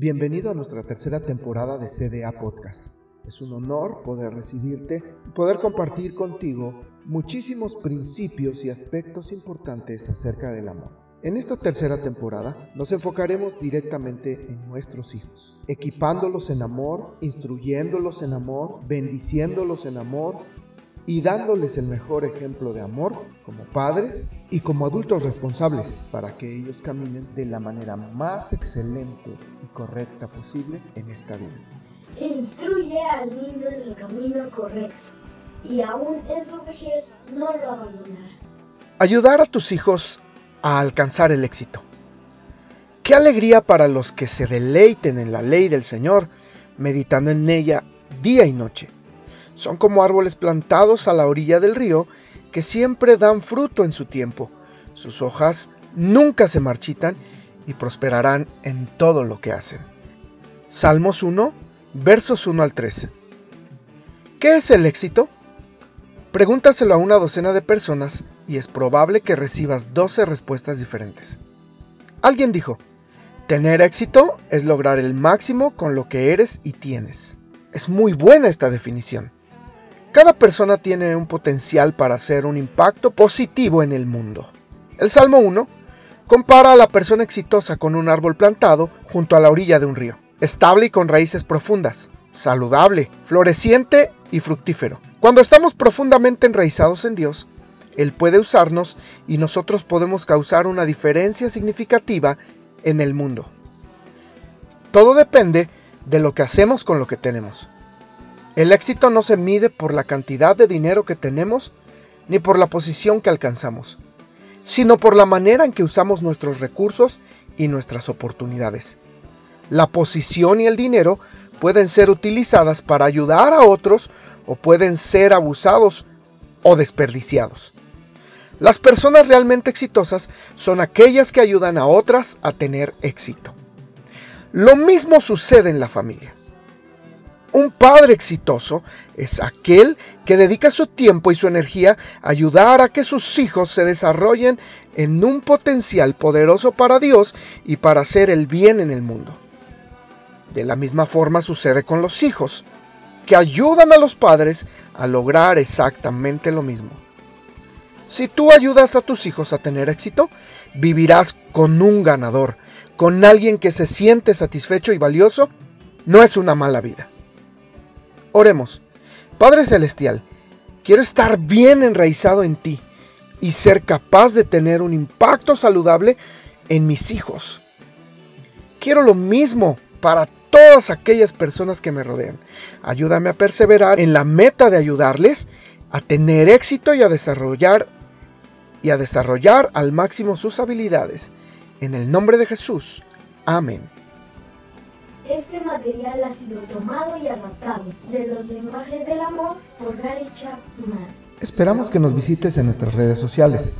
Bienvenido a nuestra tercera temporada de CDA Podcast. Es un honor poder recibirte y poder compartir contigo muchísimos principios y aspectos importantes acerca del amor. En esta tercera temporada nos enfocaremos directamente en nuestros hijos, equipándolos en amor, instruyéndolos en amor, bendiciéndolos en amor y dándoles el mejor ejemplo de amor como padres y como adultos responsables para que ellos caminen de la manera más excelente y correcta posible en esta vida. Instruye al niño en el camino correcto y aún en su vejez no lo abandonará. Ayudar a tus hijos a alcanzar el éxito. Qué alegría para los que se deleiten en la ley del Señor, meditando en ella día y noche son como árboles plantados a la orilla del río que siempre dan fruto en su tiempo. Sus hojas nunca se marchitan y prosperarán en todo lo que hacen. Salmos 1, versos 1 al 13. ¿Qué es el éxito? Pregúntaselo a una docena de personas y es probable que recibas 12 respuestas diferentes. Alguien dijo, tener éxito es lograr el máximo con lo que eres y tienes. Es muy buena esta definición. Cada persona tiene un potencial para hacer un impacto positivo en el mundo. El Salmo 1 compara a la persona exitosa con un árbol plantado junto a la orilla de un río, estable y con raíces profundas, saludable, floreciente y fructífero. Cuando estamos profundamente enraizados en Dios, Él puede usarnos y nosotros podemos causar una diferencia significativa en el mundo. Todo depende de lo que hacemos con lo que tenemos. El éxito no se mide por la cantidad de dinero que tenemos ni por la posición que alcanzamos, sino por la manera en que usamos nuestros recursos y nuestras oportunidades. La posición y el dinero pueden ser utilizadas para ayudar a otros o pueden ser abusados o desperdiciados. Las personas realmente exitosas son aquellas que ayudan a otras a tener éxito. Lo mismo sucede en la familia. Un padre exitoso es aquel que dedica su tiempo y su energía a ayudar a que sus hijos se desarrollen en un potencial poderoso para Dios y para hacer el bien en el mundo. De la misma forma sucede con los hijos, que ayudan a los padres a lograr exactamente lo mismo. Si tú ayudas a tus hijos a tener éxito, vivirás con un ganador, con alguien que se siente satisfecho y valioso. No es una mala vida. Oremos. Padre Celestial, quiero estar bien enraizado en ti y ser capaz de tener un impacto saludable en mis hijos. Quiero lo mismo para todas aquellas personas que me rodean. Ayúdame a perseverar en la meta de ayudarles a tener éxito y a desarrollar y a desarrollar al máximo sus habilidades. En el nombre de Jesús. Amén. Este material ha sido tomado y adaptado de los lenguajes del amor por Gary Chapman. Esperamos que nos visites en nuestras redes sociales.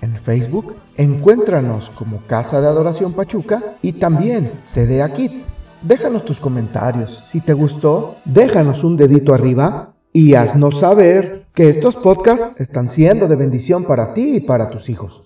En Facebook, encuéntranos como Casa de Adoración Pachuca y también CDA Kids. Déjanos tus comentarios. Si te gustó, déjanos un dedito arriba y haznos saber que estos podcasts están siendo de bendición para ti y para tus hijos.